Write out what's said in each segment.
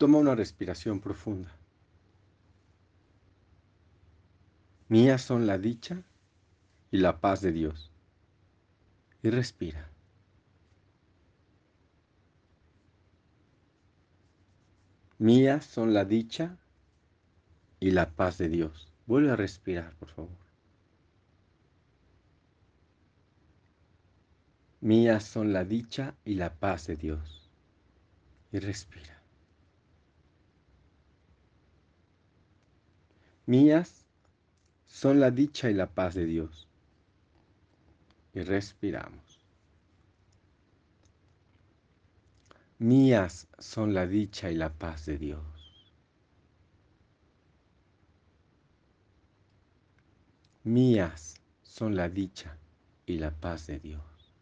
Toma una respiración profunda. Mías son la dicha y la paz de Dios. Y respira. Mías son la dicha y la paz de Dios. Vuelve a respirar, por favor. Mías son la dicha y la paz de Dios. Y respira. Mías son la dicha y la paz de Dios. Y respiramos. Mías son la dicha y la paz de Dios. Mías son la dicha y la paz de Dios.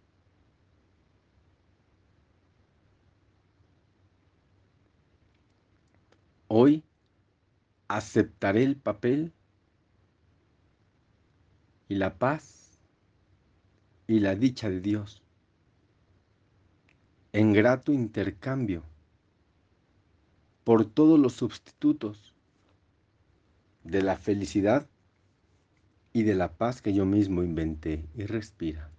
Hoy aceptaré el papel y la paz y la dicha de Dios en grato intercambio por todos los sustitutos de la felicidad y de la paz que yo mismo inventé y respira.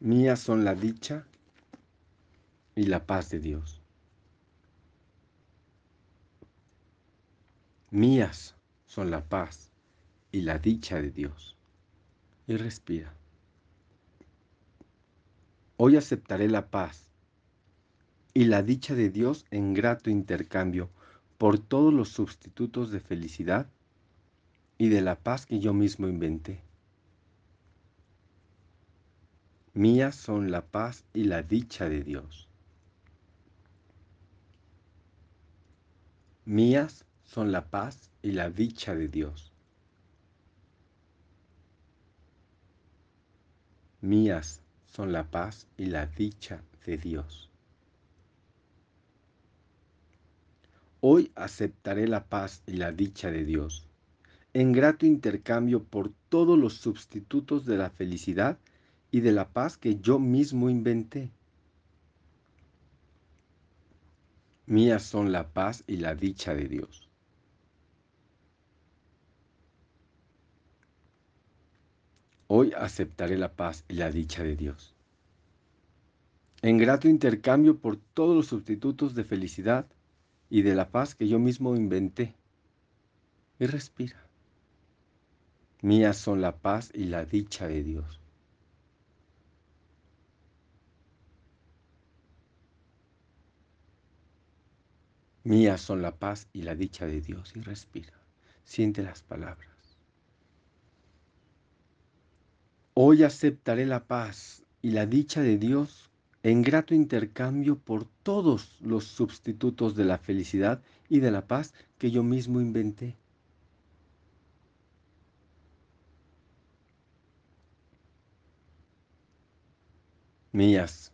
Mías son la dicha y la paz de Dios. Mías son la paz y la dicha de Dios. Y respira. Hoy aceptaré la paz y la dicha de Dios en grato intercambio por todos los sustitutos de felicidad y de la paz que yo mismo inventé. Mías son la paz y la dicha de Dios. Mías son la paz y la dicha de Dios. Mías son la paz y la dicha de Dios. Hoy aceptaré la paz y la dicha de Dios, en grato intercambio por todos los sustitutos de la felicidad y de la paz que yo mismo inventé. Mías son la paz y la dicha de Dios. Hoy aceptaré la paz y la dicha de Dios. En grato intercambio por todos los sustitutos de felicidad y de la paz que yo mismo inventé. Y respira. Mías son la paz y la dicha de Dios. Mías son la paz y la dicha de Dios. Y respira. Siente las palabras. Hoy aceptaré la paz y la dicha de Dios en grato intercambio por todos los sustitutos de la felicidad y de la paz que yo mismo inventé. Mías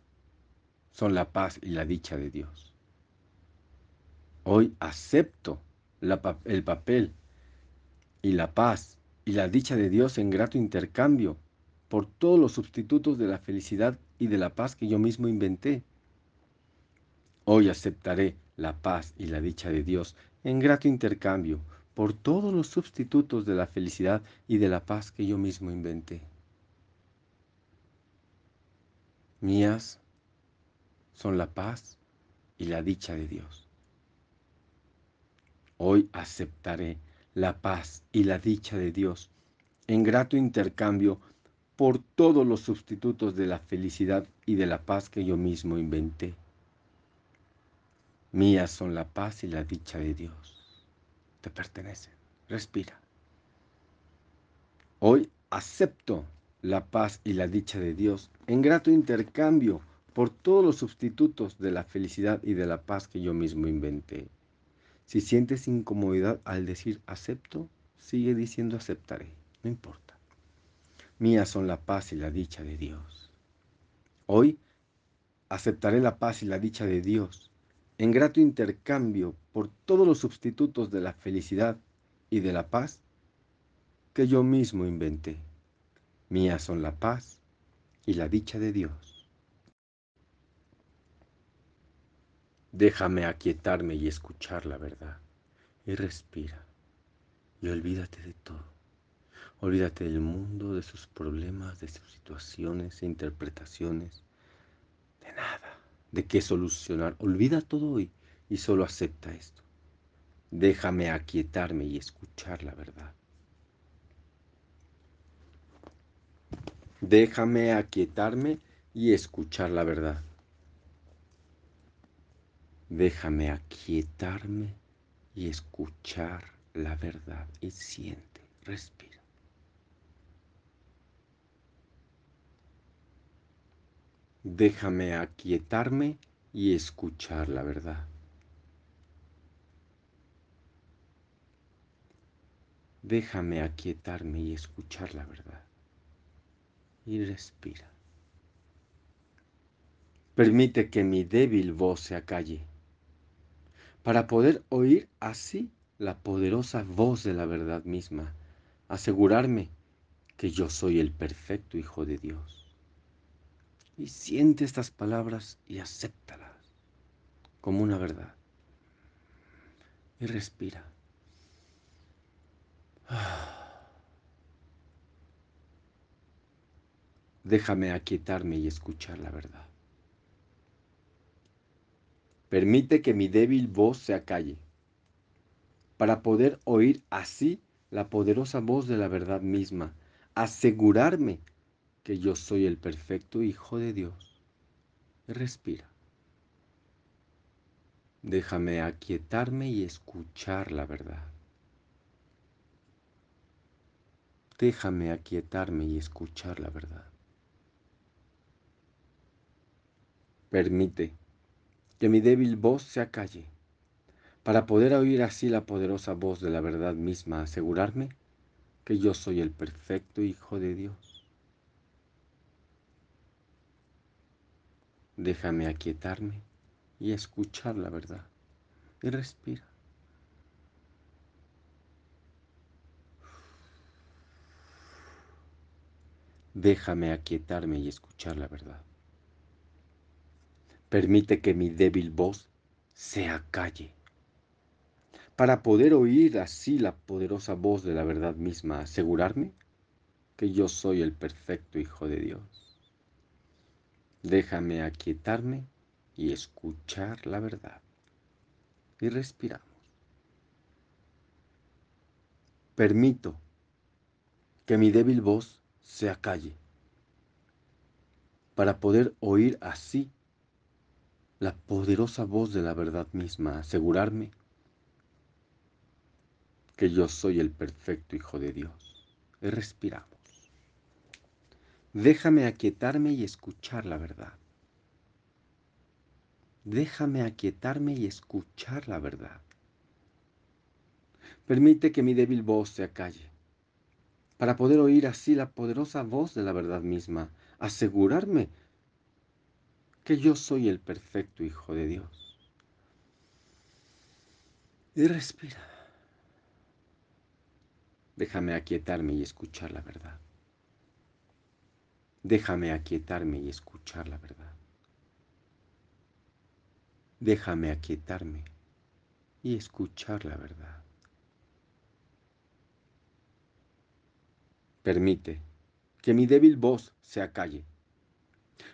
son la paz y la dicha de Dios. Hoy acepto el papel y la paz y la dicha de Dios en grato intercambio por todos los sustitutos de la felicidad y de la paz que yo mismo inventé. Hoy aceptaré la paz y la dicha de Dios en grato intercambio por todos los sustitutos de la felicidad y de la paz que yo mismo inventé. Mías son la paz y la dicha de Dios. Hoy aceptaré la paz y la dicha de Dios en grato intercambio por todos los sustitutos de la felicidad y de la paz que yo mismo inventé. Mías son la paz y la dicha de Dios. Te pertenecen. Respira. Hoy acepto la paz y la dicha de Dios en grato intercambio por todos los sustitutos de la felicidad y de la paz que yo mismo inventé. Si sientes incomodidad al decir acepto, sigue diciendo aceptaré. No importa. Mías son la paz y la dicha de Dios. Hoy aceptaré la paz y la dicha de Dios en grato intercambio por todos los sustitutos de la felicidad y de la paz que yo mismo inventé. Mías son la paz y la dicha de Dios. Déjame aquietarme y escuchar la verdad. Y respira. Y olvídate de todo. Olvídate del mundo, de sus problemas, de sus situaciones e interpretaciones. De nada. De qué solucionar. Olvida todo hoy y solo acepta esto. Déjame aquietarme y escuchar la verdad. Déjame aquietarme y escuchar la verdad. Déjame aquietarme y escuchar la verdad. Y siente, respira. Déjame aquietarme y escuchar la verdad. Déjame aquietarme y escuchar la verdad. Y respira. Permite que mi débil voz se acalle para poder oír así la poderosa voz de la verdad misma, asegurarme que yo soy el perfecto Hijo de Dios. Y siente estas palabras y acéptalas como una verdad. Y respira. Déjame aquietarme y escuchar la verdad. Permite que mi débil voz se acalle, para poder oír así la poderosa voz de la verdad misma, asegurarme que yo soy el perfecto Hijo de Dios. Respira. Déjame aquietarme y escuchar la verdad. Déjame aquietarme y escuchar la verdad. Permite que mi débil voz se acalle, para poder oír así la poderosa voz de la verdad misma, asegurarme que yo soy el perfecto Hijo de Dios. Déjame aquietarme y escuchar la verdad. Y respira. Déjame aquietarme y escuchar la verdad. Permite que mi débil voz se acalle para poder oír así la poderosa voz de la verdad misma, asegurarme que yo soy el perfecto Hijo de Dios. Déjame aquietarme y escuchar la verdad. Y respiramos. Permito que mi débil voz se acalle para poder oír así la poderosa voz de la verdad misma, asegurarme que yo soy el perfecto Hijo de Dios. Y respiramos. Déjame aquietarme y escuchar la verdad. Déjame aquietarme y escuchar la verdad. Permite que mi débil voz se acalle, para poder oír así la poderosa voz de la verdad misma, asegurarme que yo soy el perfecto Hijo de Dios. Y respira. Déjame aquietarme y escuchar la verdad. Déjame aquietarme y escuchar la verdad. Déjame aquietarme y escuchar la verdad. Permite que mi débil voz se acalle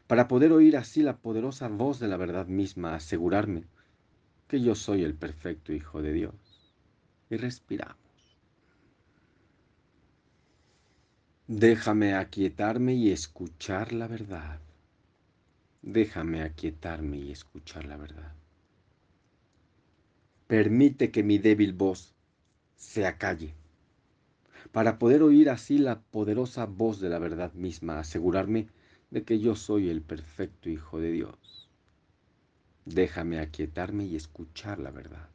para poder oír así la poderosa voz de la verdad misma, asegurarme que yo soy el perfecto Hijo de Dios. Y respiramos. Déjame aquietarme y escuchar la verdad. Déjame aquietarme y escuchar la verdad. Permite que mi débil voz se acalle, para poder oír así la poderosa voz de la verdad misma, asegurarme de que yo soy el perfecto Hijo de Dios. Déjame aquietarme y escuchar la verdad.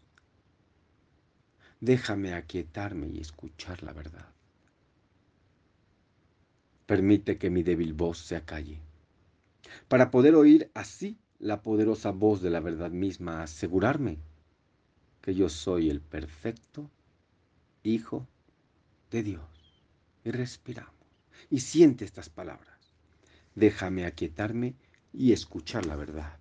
Déjame aquietarme y escuchar la verdad. Permite que mi débil voz se acalle, para poder oír así la poderosa voz de la verdad misma, asegurarme que yo soy el perfecto Hijo de Dios. Y respiramos. Y siente estas palabras déjame aquietarme y escuchar la verdad.